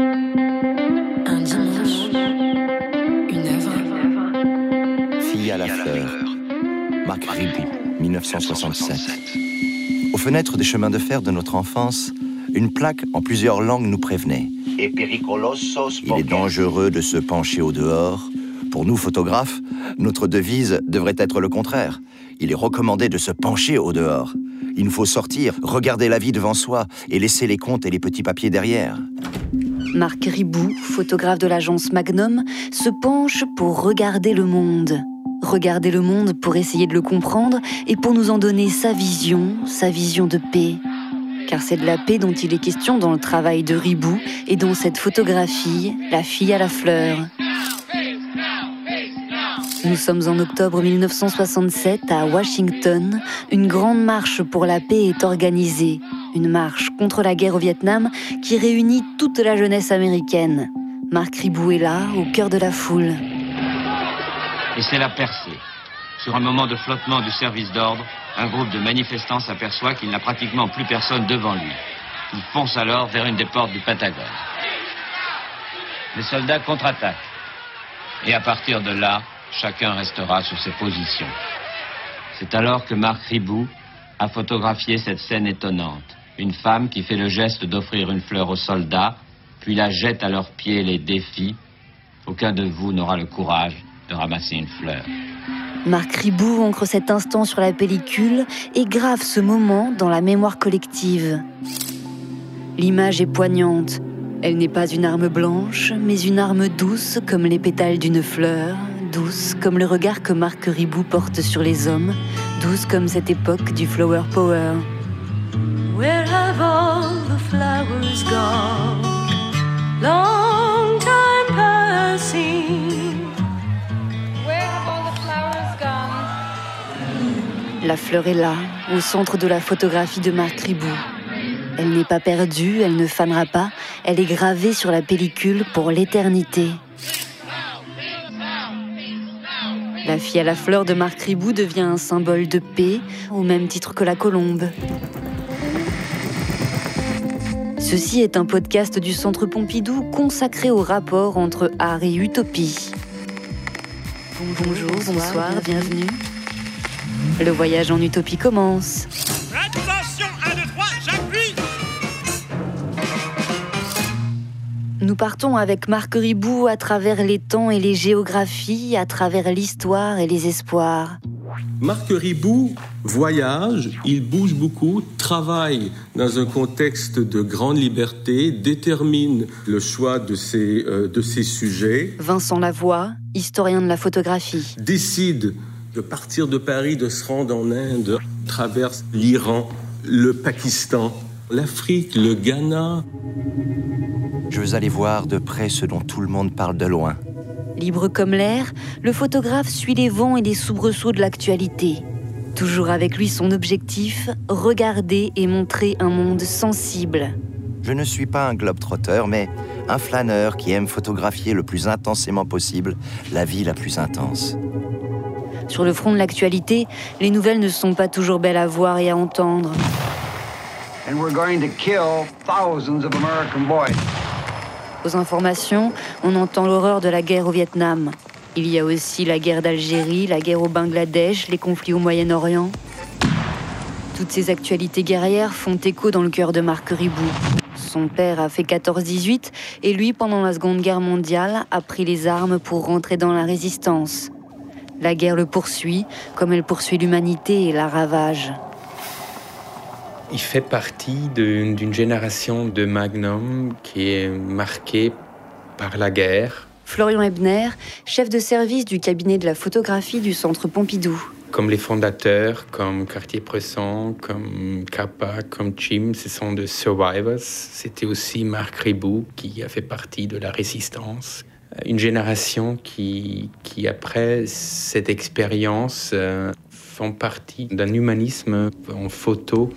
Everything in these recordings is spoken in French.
Un dimanche, une œuvre. Fille à la fleur. Marc Ribou, 1967. Aux fenêtres des chemins de fer de notre enfance, une plaque en plusieurs langues nous prévenait. Il est dangereux de se pencher au dehors. Pour nous, photographes, notre devise devrait être le contraire. Il est recommandé de se pencher au dehors. Il nous faut sortir, regarder la vie devant soi et laisser les comptes et les petits papiers derrière. Marc Ribou, photographe de l'agence Magnum, se penche pour regarder le monde. Regarder le monde pour essayer de le comprendre et pour nous en donner sa vision, sa vision de paix. Car c'est de la paix dont il est question dans le travail de Ribou et dans cette photographie, La fille à la fleur. Nous sommes en octobre 1967 à Washington. Une grande marche pour la paix est organisée. Une marche contre la guerre au Vietnam qui réunit toute la jeunesse américaine. Marc Ribou est là, au cœur de la foule. Et c'est la percée. Sur un moment de flottement du service d'ordre, un groupe de manifestants s'aperçoit qu'il n'a pratiquement plus personne devant lui. Il fonce alors vers une des portes du Pentagone. Les soldats contre-attaquent. Et à partir de là, chacun restera sur ses positions. C'est alors que Marc Ribou a photographié cette scène étonnante. Une femme qui fait le geste d'offrir une fleur aux soldats, puis la jette à leurs pieds les défis. Aucun de vous n'aura le courage de ramasser une fleur. Marc Ribou ancre cet instant sur la pellicule et grave ce moment dans la mémoire collective. L'image est poignante. Elle n'est pas une arme blanche, mais une arme douce comme les pétales d'une fleur, douce comme le regard que Marc Ribou porte sur les hommes, douce comme cette époque du flower power. Flowers gone? Long time passing. Where have all the flowers gone? La fleur est là, au centre de la photographie de Marc Ribou. Elle n'est pas perdue, elle ne fanera pas, elle est gravée sur la pellicule pour l'éternité. La fille à la fleur de Marc Ribou devient un symbole de paix, au même titre que la colombe. Ceci est un podcast du Centre Pompidou consacré au rapport entre art et utopie. Bonjour, bonsoir, bienvenue. Le voyage en utopie commence. Attention, 1, 2, 3, j'appuie Nous partons avec Marc Ribou à travers les temps et les géographies, à travers l'histoire et les espoirs. Marc Ribou voyage, il bouge beaucoup, travaille dans un contexte de grande liberté, détermine le choix de ses, euh, de ses sujets, Vincent Lavoie, historien de la photographie. décide de partir de Paris, de se rendre en Inde, traverse l'Iran, le Pakistan, l'Afrique, le Ghana. Je veux aller voir de près ce dont tout le monde parle de loin. Libre comme l'air, le photographe suit les vents et les soubresauts de l'actualité. Toujours avec lui son objectif, regarder et montrer un monde sensible. Je ne suis pas un globe-trotteur, mais un flâneur qui aime photographier le plus intensément possible la vie la plus intense. Sur le front de l'actualité, les nouvelles ne sont pas toujours belles à voir et à entendre. and we're going to kill thousands of American boys. Aux informations, on entend l'horreur de la guerre au Vietnam. Il y a aussi la guerre d'Algérie, la guerre au Bangladesh, les conflits au Moyen-Orient. Toutes ces actualités guerrières font écho dans le cœur de Marc Ribou. Son père a fait 14-18 et lui, pendant la Seconde Guerre mondiale, a pris les armes pour rentrer dans la résistance. La guerre le poursuit, comme elle poursuit l'humanité et la ravage. Il fait partie d'une génération de Magnum qui est marquée par la guerre, Florian Ebner, chef de service du cabinet de la photographie du Centre Pompidou. comme les fondateurs, comme Cartier-Bresson, comme Kappa, comme Chim, ce sont des survivors. C'était aussi Marc Ribou qui a fait partie de la résistance. Une génération qui, qui après cette expérience, euh, font partie d'un humanisme en photo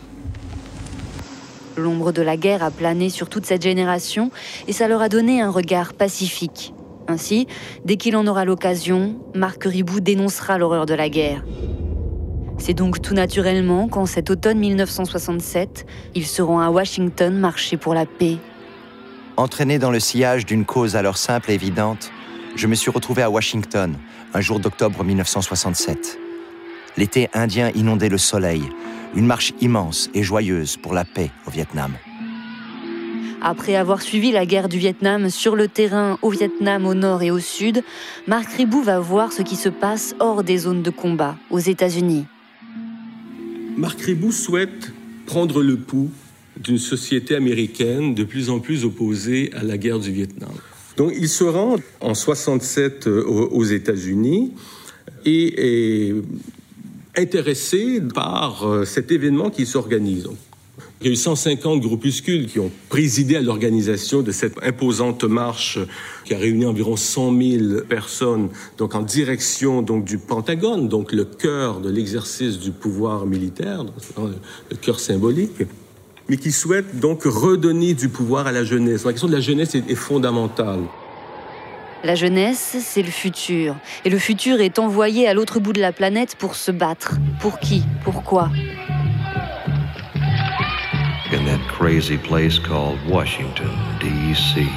L'ombre de la guerre a plané sur toute cette génération et ça leur a donné un regard pacifique. Ainsi, dès qu'il en aura l'occasion, Marc Ribou dénoncera l'horreur de la guerre. C'est donc tout naturellement qu'en cet automne 1967, ils seront à Washington marcher pour la paix. Entraîné dans le sillage d'une cause alors simple et évidente, je me suis retrouvé à Washington, un jour d'octobre 1967. L'été indien inondait le soleil, une marche immense et joyeuse pour la paix au Vietnam. Après avoir suivi la guerre du Vietnam sur le terrain au Vietnam au nord et au sud, Marc Ribou va voir ce qui se passe hors des zones de combat, aux États-Unis. Marc Ribou souhaite prendre le pouls d'une société américaine de plus en plus opposée à la guerre du Vietnam. Donc il se rend en 67 euh, aux États-Unis et est intéressé par euh, cet événement qui s'organise. Il y a eu 150 groupuscules qui ont présidé à l'organisation de cette imposante marche qui a réuni environ 100 000 personnes, donc en direction donc du Pentagone, donc le cœur de l'exercice du pouvoir militaire, le cœur symbolique, mais qui souhaitent donc redonner du pouvoir à la jeunesse. La question de la jeunesse est fondamentale. La jeunesse, c'est le futur. Et le futur est envoyé à l'autre bout de la planète pour se battre. Pour qui? Pourquoi in that crazy place called Washington, D.C.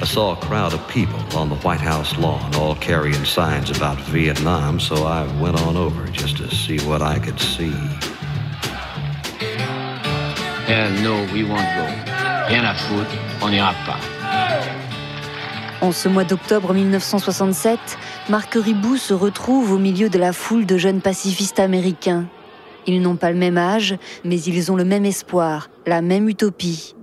I saw a crowd of people on the White House lawn, all carrying signs about Vietnam, so I went on over just to see what I could see. Hell no, we won't go. Rien à foutre, on n'ira pas. En ce mois d'octobre 1967, Marc Ribou se retrouve au milieu de la foule de jeunes pacifistes américains. Ils n'ont pas le même âge, mais ils ont le même espoir, la même utopie.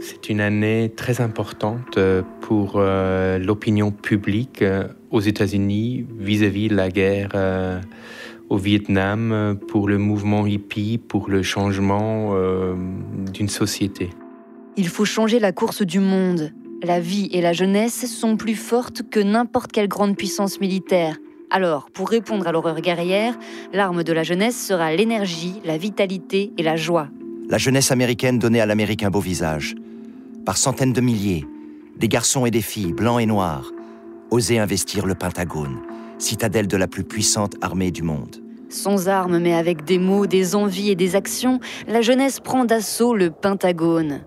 C'est une année très importante euh, pour euh, l'opinion publique euh, aux États-Unis vis-à-vis de la guerre au Vietnam, pour le mouvement hippie, pour le changement d'une société. Il faut changer la course du monde. La vie et la jeunesse sont plus fortes que n'importe quelle grande puissance militaire. Alors, pour répondre à l'horreur guerrière, l'arme de la jeunesse sera l'énergie, la vitalité et la joie. La jeunesse américaine donnait à l'Amérique un beau visage. Par centaines de milliers, des garçons et des filles, blancs et noirs, osaient investir le Pentagone, citadelle de la plus puissante armée du monde. Sans armes, mais avec des mots, des envies et des actions, la jeunesse prend d'assaut le Pentagone.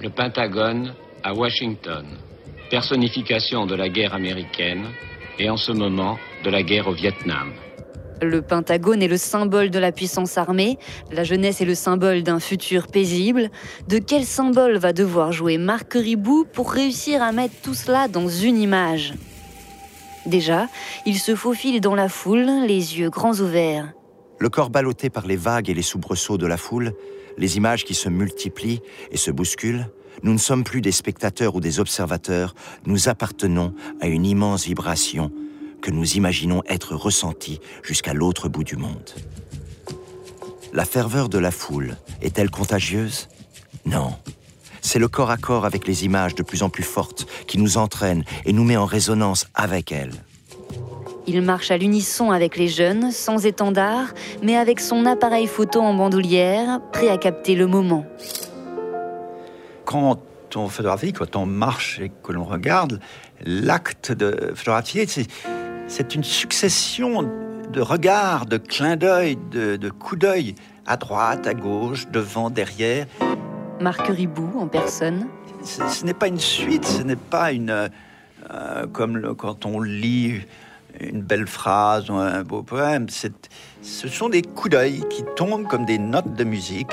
Le Pentagone à Washington, personnification de la guerre américaine et en ce moment de la guerre au Vietnam. Le Pentagone est le symbole de la puissance armée, la jeunesse est le symbole d'un futur paisible. De quel symbole va devoir jouer Marc Ribou pour réussir à mettre tout cela dans une image? Déjà, il se faufile dans la foule, les yeux grands ouverts. Le corps ballotté par les vagues et les soubresauts de la foule, les images qui se multiplient et se bousculent, nous ne sommes plus des spectateurs ou des observateurs, nous appartenons à une immense vibration que nous imaginons être ressentie jusqu'à l'autre bout du monde. La ferveur de la foule est-elle contagieuse? Non. C'est le corps à corps avec les images de plus en plus fortes qui nous entraîne et nous met en résonance avec elles. Il marche à l'unisson avec les jeunes, sans étendard, mais avec son appareil photo en bandoulière, prêt à capter le moment. Quand on photographie, quand on marche et que l'on regarde, l'acte de photographier, c'est une succession de regards, de clins d'œil, de, coups d'œil, à droite, à gauche, devant, derrière. Marc Ribou en personne. Ce, n'est pas une suite, ce n'est pas une. Euh, comme quand on lit une belle phrase ou un beau poème. Ce sont des coups d'œil qui tombent comme des notes de musique.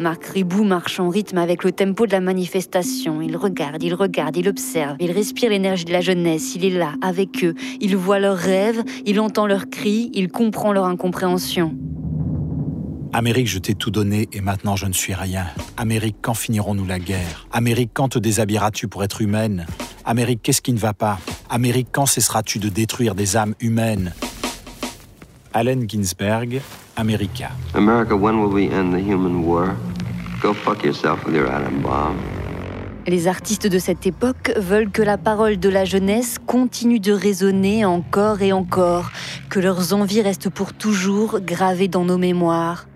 Marc Ribou marche en rythme avec le tempo de la manifestation. Il regarde, il regarde, il observe, il respire l'énergie de la jeunesse, il est là, avec eux, il voit leurs rêves, il entend leurs cris, il comprend leur incompréhension. Amérique, je t'ai tout donné et maintenant je ne suis rien. Amérique, quand finirons-nous la guerre? Amérique, quand te déshabilleras-tu pour être humaine? Amérique, qu'est-ce qui ne va pas? Amérique, quand cesseras-tu de détruire des âmes humaines? Allen Ginsberg, America. America, when will we end the human war? Go fuck yourself with your atom bomb. Les artistes de cette époque veulent que la parole de la jeunesse continue de résonner encore et encore, que leurs envies restent pour toujours gravées dans nos mémoires.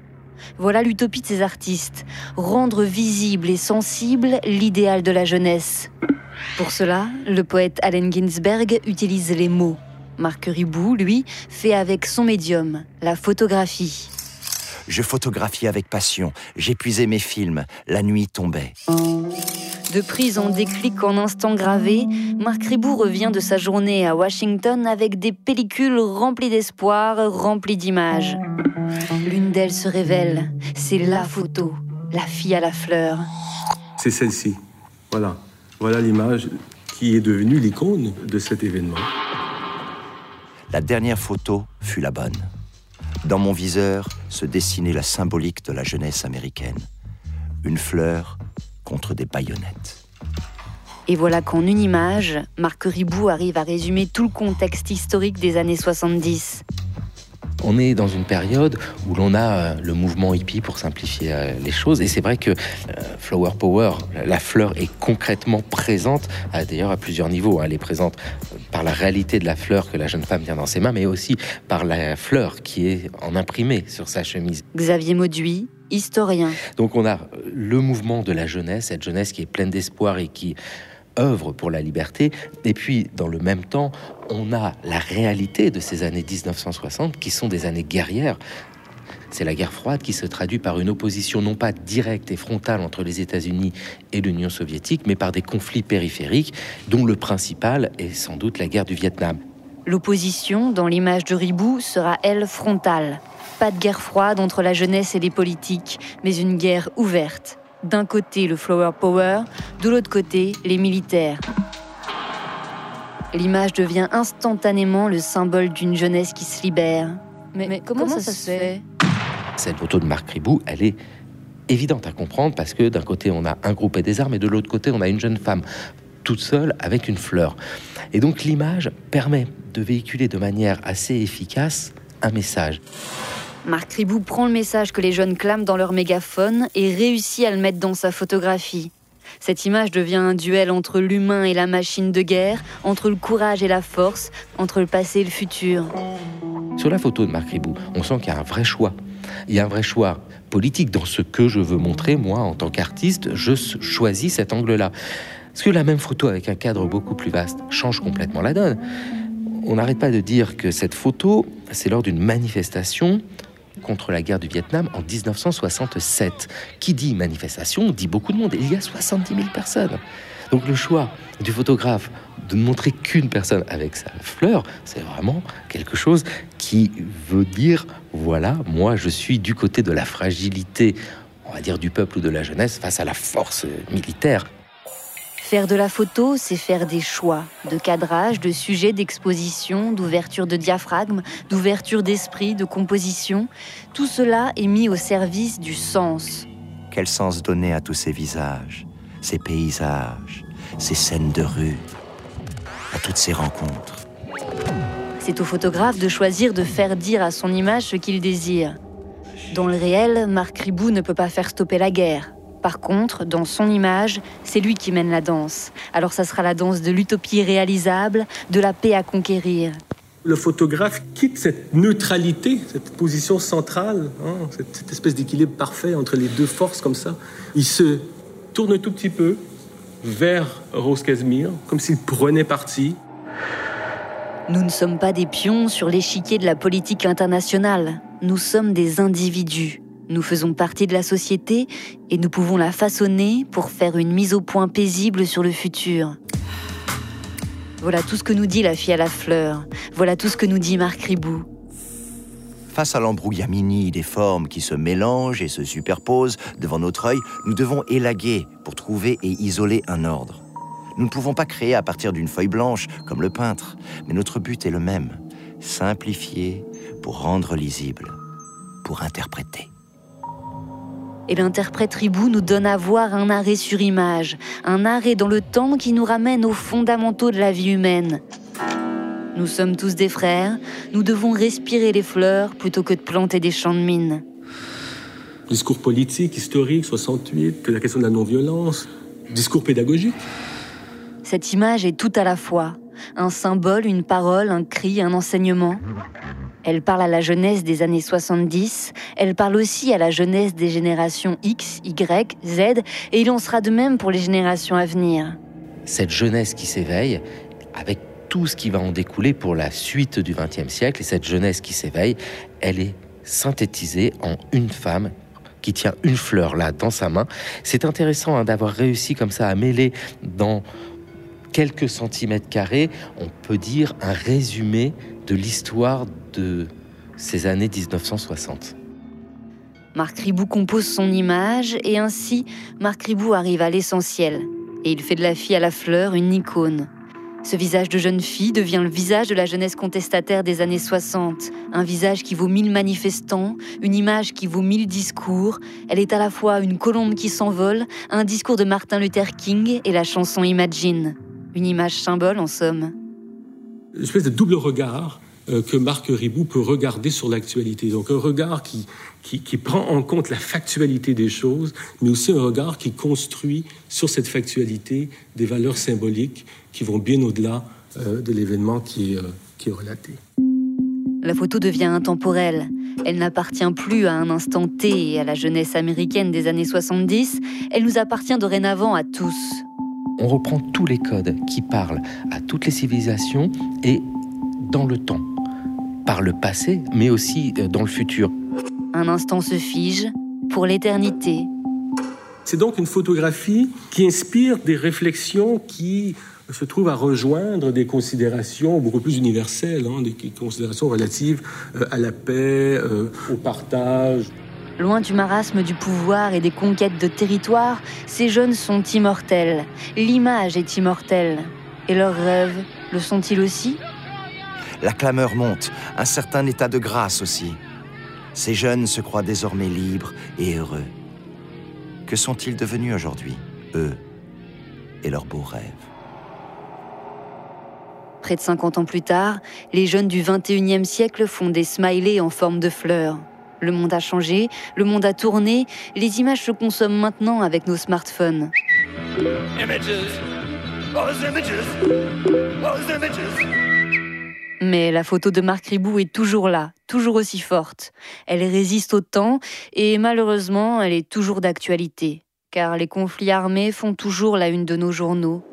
Voilà l'utopie de ces artistes, rendre visible et sensible l'idéal de la jeunesse. Pour cela, le poète Allen Ginsberg utilise les mots. Marc Ribou, lui, fait avec son médium, la photographie. Je photographiais avec passion. J'épuisais mes films. La nuit tombait. De prise en déclic en instant gravé, Marc Ribou revient de sa journée à Washington avec des pellicules remplies d'espoir, remplies d'images. L'une d'elles se révèle. C'est la photo, la fille à la fleur. C'est celle-ci. Voilà. Voilà l'image qui est devenue l'icône de cet événement. La dernière photo fut la bonne. Dans mon viseur se dessinait la symbolique de la jeunesse américaine. Une fleur contre des baïonnettes. Et voilà qu'en une image, Marc Ribou arrive à résumer tout le contexte historique des années 70. On est dans une période où l'on a euh, le mouvement hippie pour simplifier euh, les choses. Et c'est vrai que euh, Flower Power, la fleur est concrètement présente, d'ailleurs à plusieurs niveaux. Elle est présente par la réalité de la fleur que la jeune femme tient dans ses mains, mais aussi par la fleur qui est en imprimé sur sa chemise. Xavier Mauduit, historien. Donc on a le mouvement de la jeunesse, cette jeunesse qui est pleine d'espoir et qui œuvre pour la liberté. Et puis, dans le même temps, on a la réalité de ces années 1960 qui sont des années guerrières. C'est la guerre froide qui se traduit par une opposition non pas directe et frontale entre les États-Unis et l'Union soviétique, mais par des conflits périphériques, dont le principal est sans doute la guerre du Vietnam. L'opposition, dans l'image de Ribou, sera elle frontale. Pas de guerre froide entre la jeunesse et les politiques, mais une guerre ouverte, d'un côté le Flower Power, de l'autre côté les militaires. L'image devient instantanément le symbole d'une jeunesse qui se libère. Mais, comment, ça, se fait? Cette photo de Marc Ribou, elle est évidente à comprendre parce que d'un côté on a un groupe et des armes et de l'autre côté on a une jeune femme toute seule avec une fleur. Et donc l'image permet de véhiculer de manière assez efficace un message. Marc Ribou prend le message que les jeunes clament dans leur mégaphone et réussit à le mettre dans sa photographie. Cette image devient un duel entre l'humain et la machine de guerre, entre le courage et la force, entre le passé et le futur. Sur la photo de Marc Ribou, on sent qu'il y a un vrai choix. Il y a un vrai choix politique dans ce que je veux montrer. Moi, en tant qu'artiste, je choisis cet angle-là. Parce que la même photo avec un cadre beaucoup plus vaste change complètement la donne. On n'arrête pas de dire que cette photo, c'est lors d'une manifestation contre la guerre du Vietnam en 1967. Qui dit manifestation dit beaucoup de monde. Il y a 70 000 personnes. Donc le choix du photographe de ne montrer qu'une personne avec sa fleur, c'est vraiment quelque chose qui veut dire, voilà, moi je suis du côté de la fragilité, on va dire du peuple ou de la jeunesse face à la force militaire. Faire de la photo, c'est faire des choix de cadrage, de sujet, d'exposition, d'ouverture de diaphragme, d'ouverture d'esprit, de composition. Tout cela est mis au service du sens. Quel sens donner à tous ces visages, ces paysages, ces scènes de rue, à toutes ces rencontres? C'est au photographe de choisir de faire dire à son image ce qu'il désire. Dans le réel, Marc Ribou ne peut pas faire stopper la guerre. Par contre, dans son image, c'est lui qui mène la danse. Alors ça sera la danse de l'utopie réalisable, de la paix à conquérir. Le photographe quitte cette neutralité, cette position centrale, hein, cette, espèce d'équilibre parfait entre les deux forces comme ça. Il se tourne un tout petit peu vers Rose Casimir, comme s'il prenait parti. Nous ne sommes pas des pions sur l'échiquier de la politique internationale. Nous sommes des individus. Nous faisons partie de la société et nous pouvons la façonner pour faire une mise au point paisible sur le futur. Voilà tout ce que nous dit la fille à la fleur. Voilà tout ce que nous dit Marc Ribou. Face à l'embrouillamini des formes qui se mélangent et se superposent devant notre œil, nous devons élaguer pour trouver et isoler un ordre. Nous ne pouvons pas créer à partir d'une feuille blanche comme le peintre, mais notre but est le même simplifier pour rendre lisible, pour interpréter. Et l'interprète Ribou nous donne à voir un arrêt sur image, un arrêt dans le temps qui nous ramène aux fondamentaux de la vie humaine. Nous sommes tous des frères, nous devons respirer les fleurs plutôt que de planter des champs de mine. Discours politique, historique, 68, que la question de la non-violence, discours pédagogique. Cette image est tout à la fois, un symbole, une parole, un cri, un enseignement. Elle parle à la jeunesse des années 70, elle parle aussi à la jeunesse des générations X, Y, Z, et il en sera de même pour les générations à venir. Cette jeunesse qui s'éveille, avec tout ce qui va en découler pour la suite du XXe siècle, et cette jeunesse qui s'éveille, elle est synthétisé en une femme qui tient une fleur là dans sa main. C'est intéressant hein, d'avoir réussi comme ça à mêler dans quelques centimètres carrés, on peut dire un résumé de l'histoire de ces années 1960. Marc Ribou compose son image et ainsi Marc Ribou arrive à l'essentiel. Et il fait de la fille à la fleur une icône. Ce visage de jeune fille devient le visage de la jeunesse contestataire des années 60. Un visage qui vaut mille manifestants, une image qui vaut mille discours. Elle est à la fois une colombe qui s'envole, un discours de Martin Luther King et la chanson Imagine. Une image symbole en somme. Une espèce de double regard euh, que Marc Ribou peut regarder sur l'actualité. Donc un regard qui, qui, prend en compte la factualité des choses, mais aussi un regard qui construit sur cette factualité des valeurs symboliques qui vont bien au-delà euh, de l'événement qui, euh, qui est relaté. La photo devient intemporelle. Elle n'appartient plus à un instant T et à la jeunesse américaine des années 70. Elle nous appartient dorénavant à tous. On reprend tous les codes qui parlent à toutes les civilisations et dans le temps par le passé, mais aussi euh, dans le futur. Un instant se fige pour l'éternité. C'est donc une photographie qui inspire des réflexions qui se trouvent à rejoindre des considérations beaucoup plus universelles, hein, des considérations relatives euh, à la paix, euh, au partage. Loin du marasme du pouvoir et des conquêtes de territoire, ces jeunes sont immortels. L'image est immortelle. Et leurs rêves le sont-ils aussi? La clameur monte, un certain état de grâce aussi. Ces jeunes se croient désormais libres et heureux. Que sont-ils devenus aujourd'hui, eux et leurs beaux rêves? Près de 50 ans plus tard, les jeunes du 21e siècle font des smileys en forme de fleurs. Le monde a changé, le monde a tourné, les images se consomment maintenant avec nos smartphones. Mais la photo de Marc Ribou est toujours là, toujours aussi forte. Elle résiste au temps et malheureusement, elle est toujours d'actualité. Car les conflits armés font toujours la une de nos journaux.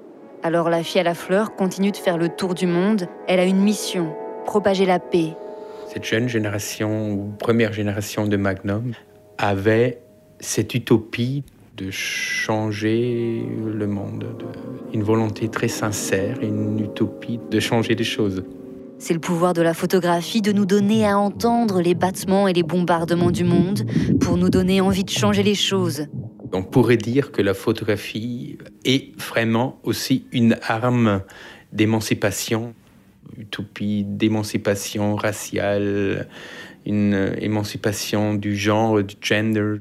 Alors la fille à la fleur continue de faire le tour du monde. Elle a une mission, propager la paix. Cette jeune génération, ou première génération de Magnum, avait cette utopie de changer le monde, une volonté très sincère, une utopie de changer des choses. C'est le pouvoir de la photographie de nous donner à entendre les battements et les bombardements du monde pour nous donner envie de changer les choses. On pourrait dire que la photographie est vraiment aussi une arme d'émancipation, utopie d'émancipation raciale, une émancipation du genre, du gender.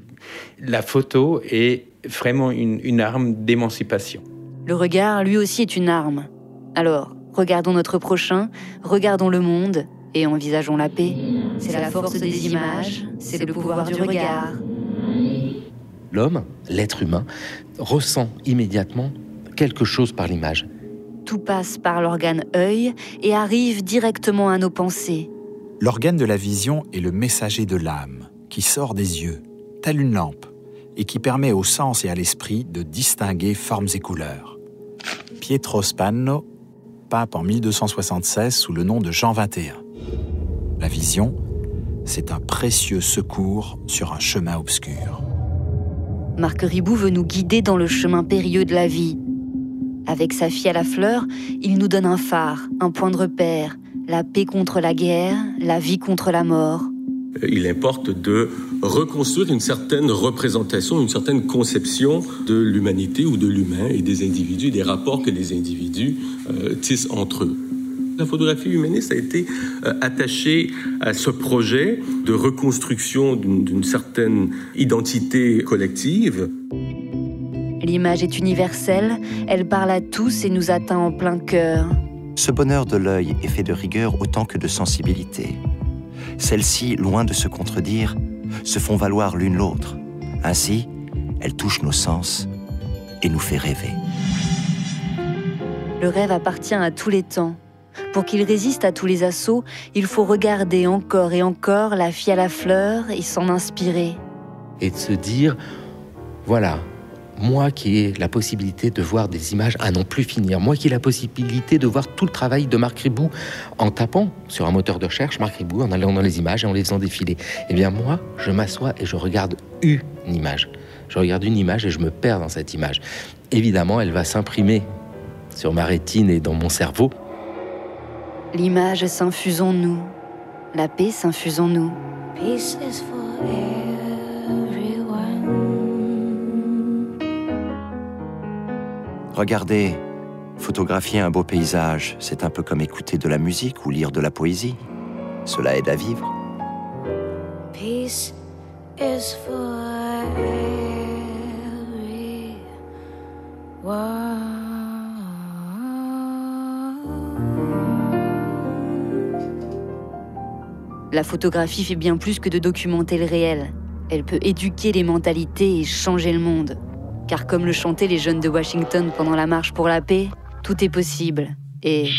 La photo est vraiment une, une arme d'émancipation. Le regard, lui aussi, est une arme. Alors, Regardons notre prochain, regardons le monde et envisageons la paix. C'est la force des images, c'est le pouvoir du regard. L'homme, l'être humain, ressent immédiatement quelque chose par l'image. Tout passe par l'organe œil et arrive directement à nos pensées. L'organe de la vision est le messager de l'âme, qui sort des yeux, telle une lampe, et qui permet au sens et à l'esprit de distinguer formes et couleurs. Pietro Spanno pape en 1276 sous le nom de Jean XXI. La vision, c'est un précieux secours sur un chemin obscur. Marc Ribou veut nous guider dans le chemin périlleux de la vie. Avec sa fille à la fleur, il nous donne un phare, un point de repère, la paix contre la guerre, la vie contre la mort. Il importe de reconstruire une certaine représentation, une certaine conception de l'humanité ou de l'humain et des individus, des rapports que les individus euh, tissent entre eux. La photographie humaniste a été euh, attachée à ce projet de reconstruction d'une certaine identité collective. L'image est universelle, elle parle à tous et nous atteint en plein cœur. Ce bonheur de l'œil est fait de rigueur autant que de sensibilité. Celles-ci, loin de se contredire, se font valoir l'une l'autre. Ainsi, elle touche nos sens et nous fait rêver. Le rêve appartient à tous les temps. Pour qu'il résiste à tous les assauts, il faut regarder encore et encore la fille à la fleur et s'en inspirer. Et de se dire, voilà, moi qui ai la possibilité de voir des images à non plus finir, moi qui ai la possibilité de voir tout le travail de Marc Ribou en tapant sur un moteur de recherche Marc Ribou, en allant dans les images et en les faisant défiler, eh bien moi, je m'assois et je regarde une image. Je regarde une image et je me perds dans cette image. Évidemment, elle va s'imprimer sur ma rétine et dans mon cerveau. L'image s'infuse en nous. La paix s'infuse en nous. Peace is for Regardez, photographier un beau paysage, c'est un peu comme écouter de la musique ou lire de la poésie. Cela aide à vivre. Peace is for La photographie fait bien plus que de documenter le réel. Elle peut éduquer les mentalités et changer le monde. Car comme le chantaient les jeunes de Washington pendant la marche pour la paix, tout est possible. Et...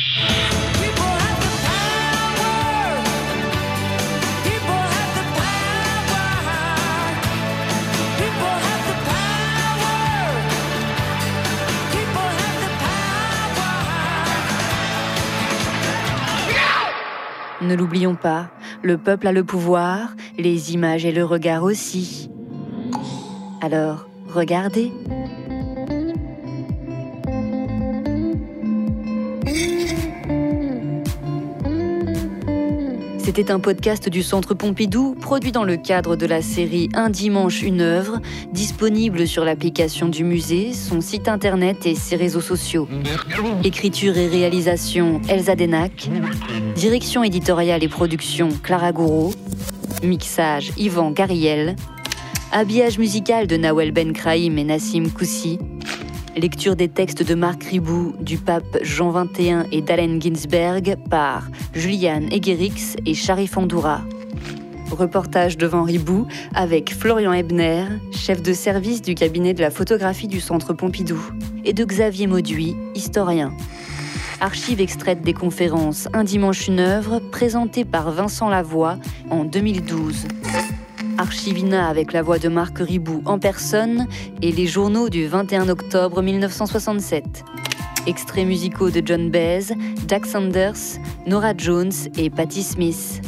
Ne l'oublions pas, le peuple a le pouvoir, les images et le regard aussi. Alors, regardez. C'était un podcast du Centre Pompidou, produit dans le cadre de la série Un dimanche, une œuvre, disponible sur l'application du musée, son site internet et ses réseaux sociaux. Écriture et réalisation Elsa Denac. Direction éditoriale et production Clara Gouraud. Mixage Yvan Gariel. Habillage musical de Nawel Ben Kraïm et Nassim Koussi. Lecture des textes de Marc Ribou, du pape Jean XXI et d'Allen Ginsberg par Juliane Egerix et Sharif Andoura. Reportage devant Ribou avec Florian Ebner, chef de service du cabinet de la photographie du Centre Pompidou, et de Xavier Mauduit, historien. Archives extraites des conférences Un dimanche une œuvre, présentée par Vincent Lavoie en 2012. Archivina avec la voix de Marc Ribou en personne et les journaux du 21 octobre 1967. Extraits musicaux de John Baez, Jack Sanders, Nora Jones et Patti Smith.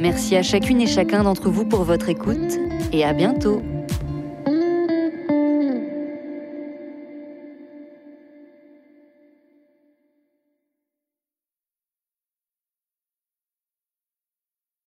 Merci à chacune et chacun d'entre vous pour votre écoute et à bientôt.